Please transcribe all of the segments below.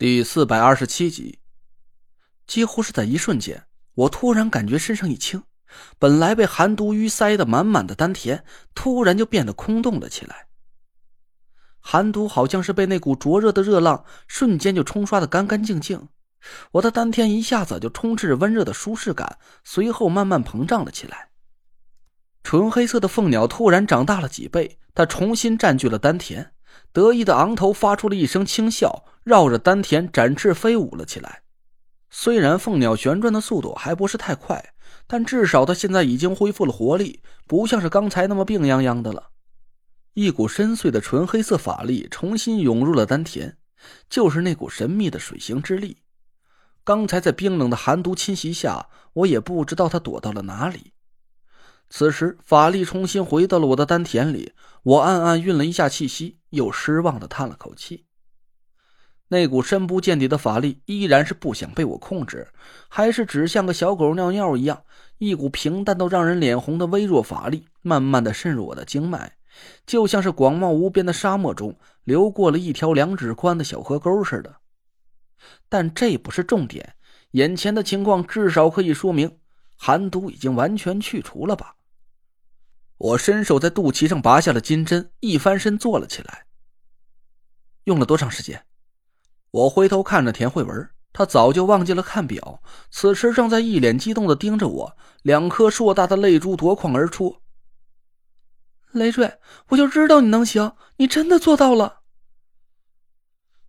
第四百二十七集，几乎是在一瞬间，我突然感觉身上一轻，本来被寒毒淤塞的满满的丹田，突然就变得空洞了起来。寒毒好像是被那股灼热的热浪瞬间就冲刷的干干净净，我的丹田一下子就充斥着温热的舒适感，随后慢慢膨胀了起来。纯黑色的凤鸟突然长大了几倍，它重新占据了丹田。得意的昂头发出了一声轻笑，绕着丹田展翅飞舞了起来。虽然凤鸟旋转的速度还不是太快，但至少它现在已经恢复了活力，不像是刚才那么病殃殃的了。一股深邃的纯黑色法力重新涌入了丹田，就是那股神秘的水行之力。刚才在冰冷的寒毒侵袭下，我也不知道它躲到了哪里。此时法力重新回到了我的丹田里，我暗暗运了一下气息，又失望的叹了口气。那股深不见底的法力依然是不想被我控制，还是只像个小狗尿尿一样，一股平淡到让人脸红的微弱法力，慢慢的渗入我的经脉，就像是广袤无边的沙漠中流过了一条两指宽的小河沟似的。但这不是重点，眼前的情况至少可以说明寒毒已经完全去除了吧。我伸手在肚脐上拔下了金针，一翻身坐了起来。用了多长时间？我回头看着田慧文，他早就忘记了看表，此时正在一脸激动的盯着我，两颗硕大的泪珠夺眶而出。累赘，我就知道你能行，你真的做到了！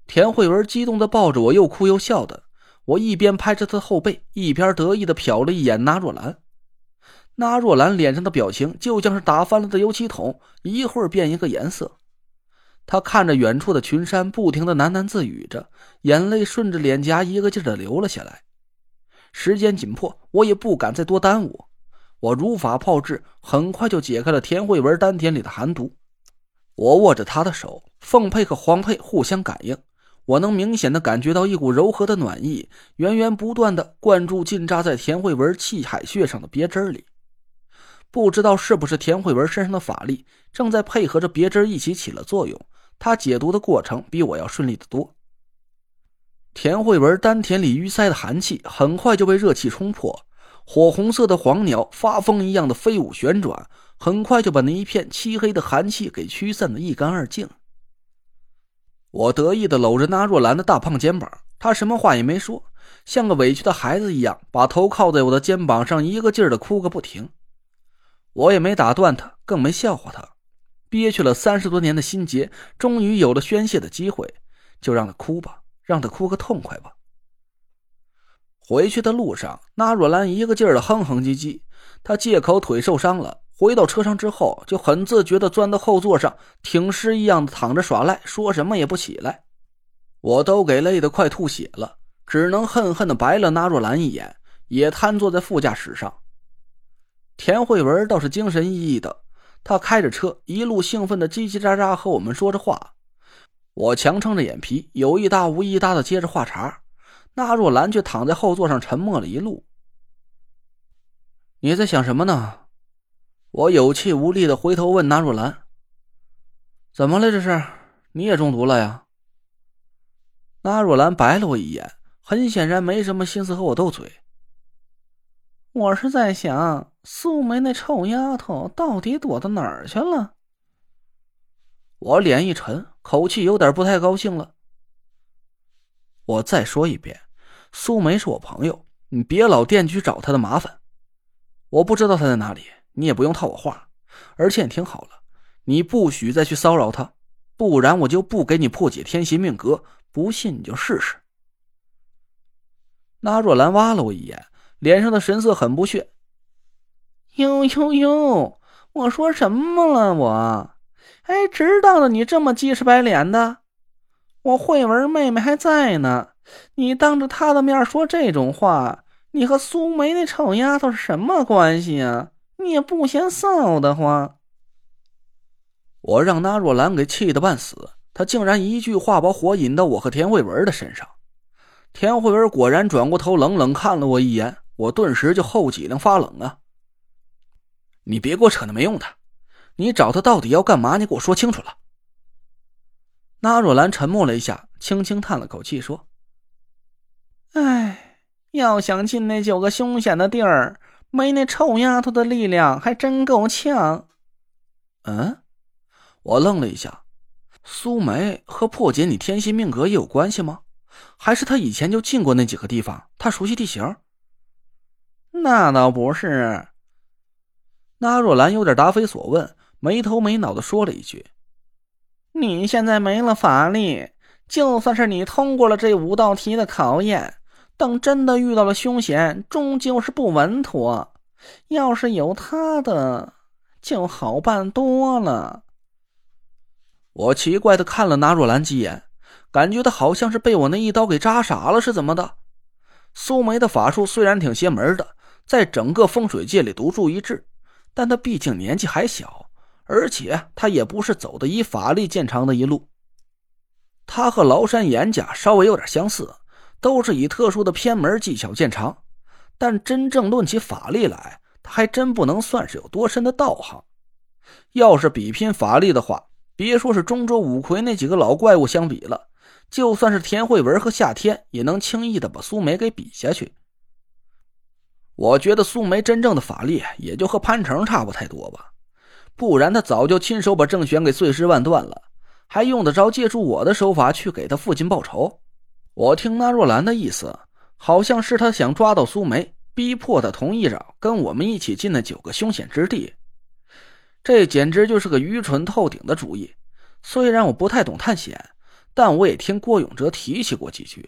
田慧文激动的抱着我，又哭又笑的。我一边拍着他的后背，一边得意的瞟了一眼那若兰。那若兰脸上的表情就像是打翻了的油漆桶，一会儿变一个颜色。他看着远处的群山，不停的喃喃自语着，眼泪顺着脸颊一个劲儿的流了下来。时间紧迫，我也不敢再多耽误。我如法炮制，很快就解开了田慧文丹田里的寒毒。我握着他的手，凤佩和黄佩互相感应，我能明显的感觉到一股柔和的暖意，源源不断的灌注进扎在田慧文气海穴上的别针里。不知道是不是田慧文身上的法力正在配合着别针一起起了作用，他解毒的过程比我要顺利的多。田慧文丹田里淤塞的寒气很快就被热气冲破，火红色的黄鸟发疯一样的飞舞旋转，很快就把那一片漆黑的寒气给驱散的一干二净。我得意的搂着那若兰的大胖肩膀，她什么话也没说，像个委屈的孩子一样，把头靠在我的肩膀上，一个劲儿的哭个不停。我也没打断她，更没笑话她，憋屈了三十多年的心结，终于有了宣泄的机会，就让他哭吧，让他哭个痛快吧。回去的路上，那若兰一个劲儿的哼哼唧唧，她借口腿受伤了，回到车上之后就很自觉的钻到后座上，挺尸一样的躺着耍赖，说什么也不起来。我都给累得快吐血了，只能恨恨的白了那若兰一眼，也瘫坐在副驾驶上。田慧文倒是精神奕奕的，他开着车，一路兴奋的叽叽喳喳和我们说着话。我强撑着眼皮，有一搭无一搭的接着话茬。那若兰却躺在后座上沉默了一路。你在想什么呢？我有气无力的回头问那若兰：“怎么了？这是你也中毒了呀？”那若兰白了我一眼，很显然没什么心思和我斗嘴。我是在想，素梅那臭丫头到底躲到哪儿去了？我脸一沉，口气有点不太高兴了。我再说一遍，素梅是我朋友，你别老惦记去找她的麻烦。我不知道她在哪里，你也不用套我话。而且你听好了，你不许再去骚扰她，不然我就不给你破解天邪命格。不信你就试试。那若兰挖了我一眼。脸上的神色很不屑。呦呦呦！我说什么了？我，哎，知道了，你这么鸡翅白脸的，我慧文妹妹还在呢。你当着她的面说这种话，你和苏梅那臭丫头是什么关系啊？你也不嫌臊得慌。我让那若兰给气得半死，她竟然一句话把火引到我和田慧文的身上。田慧文果然转过头，冷冷看了我一眼。我顿时就后脊梁发冷啊！你别给我扯那没用的，你找他到底要干嘛？你给我说清楚了。那若兰沉默了一下，轻轻叹了口气，说：“唉，要想进那九个凶险的地儿，没那臭丫头的力量还真够呛。嗯，我愣了一下，苏梅和破解你天心命格也有关系吗？还是她以前就进过那几个地方，她熟悉地形？那倒不是。那若兰有点答非所问，没头没脑的说了一句：“你现在没了法力，就算是你通过了这五道题的考验，等真的遇到了凶险，终究是不稳妥。要是有他的，就好办多了。”我奇怪的看了那若兰几眼，感觉他好像是被我那一刀给扎傻了，是怎么的？苏梅的法术虽然挺邪门的。在整个风水界里独树一帜，但他毕竟年纪还小，而且他也不是走的以法力见长的一路。他和崂山严家稍微有点相似，都是以特殊的偏门技巧见长，但真正论起法力来，他还真不能算是有多深的道行。要是比拼法力的话，别说是中州五魁那几个老怪物相比了，就算是田慧文和夏天，也能轻易的把苏梅给比下去。我觉得苏梅真正的法力也就和潘成差不太多吧，不然他早就亲手把郑玄给碎尸万段了，还用得着借助我的手法去给他父亲报仇？我听那若兰的意思，好像是他想抓到苏梅，逼迫他同意着跟我们一起进那九个凶险之地。这简直就是个愚蠢透顶的主意。虽然我不太懂探险，但我也听郭永哲提起过几句。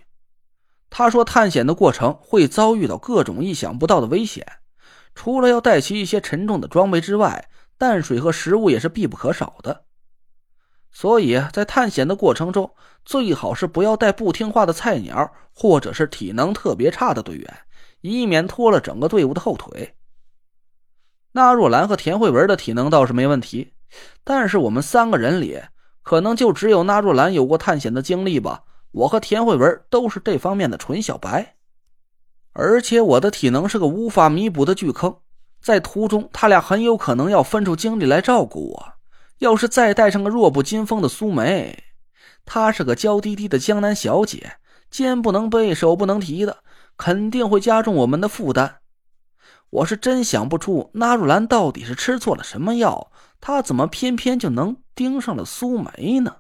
他说：“探险的过程会遭遇到各种意想不到的危险，除了要带齐一些沉重的装备之外，淡水和食物也是必不可少的。所以在探险的过程中，最好是不要带不听话的菜鸟，或者是体能特别差的队员，以免拖了整个队伍的后腿。”那若兰和田慧文的体能倒是没问题，但是我们三个人里，可能就只有那若兰有过探险的经历吧。我和田慧文都是这方面的纯小白，而且我的体能是个无法弥补的巨坑，在途中他俩很有可能要分出精力来照顾我。要是再带上个弱不禁风的苏梅，她是个娇滴滴的江南小姐，肩不能背，手不能提的，肯定会加重我们的负担。我是真想不出纳若兰到底是吃错了什么药，她怎么偏偏就能盯上了苏梅呢？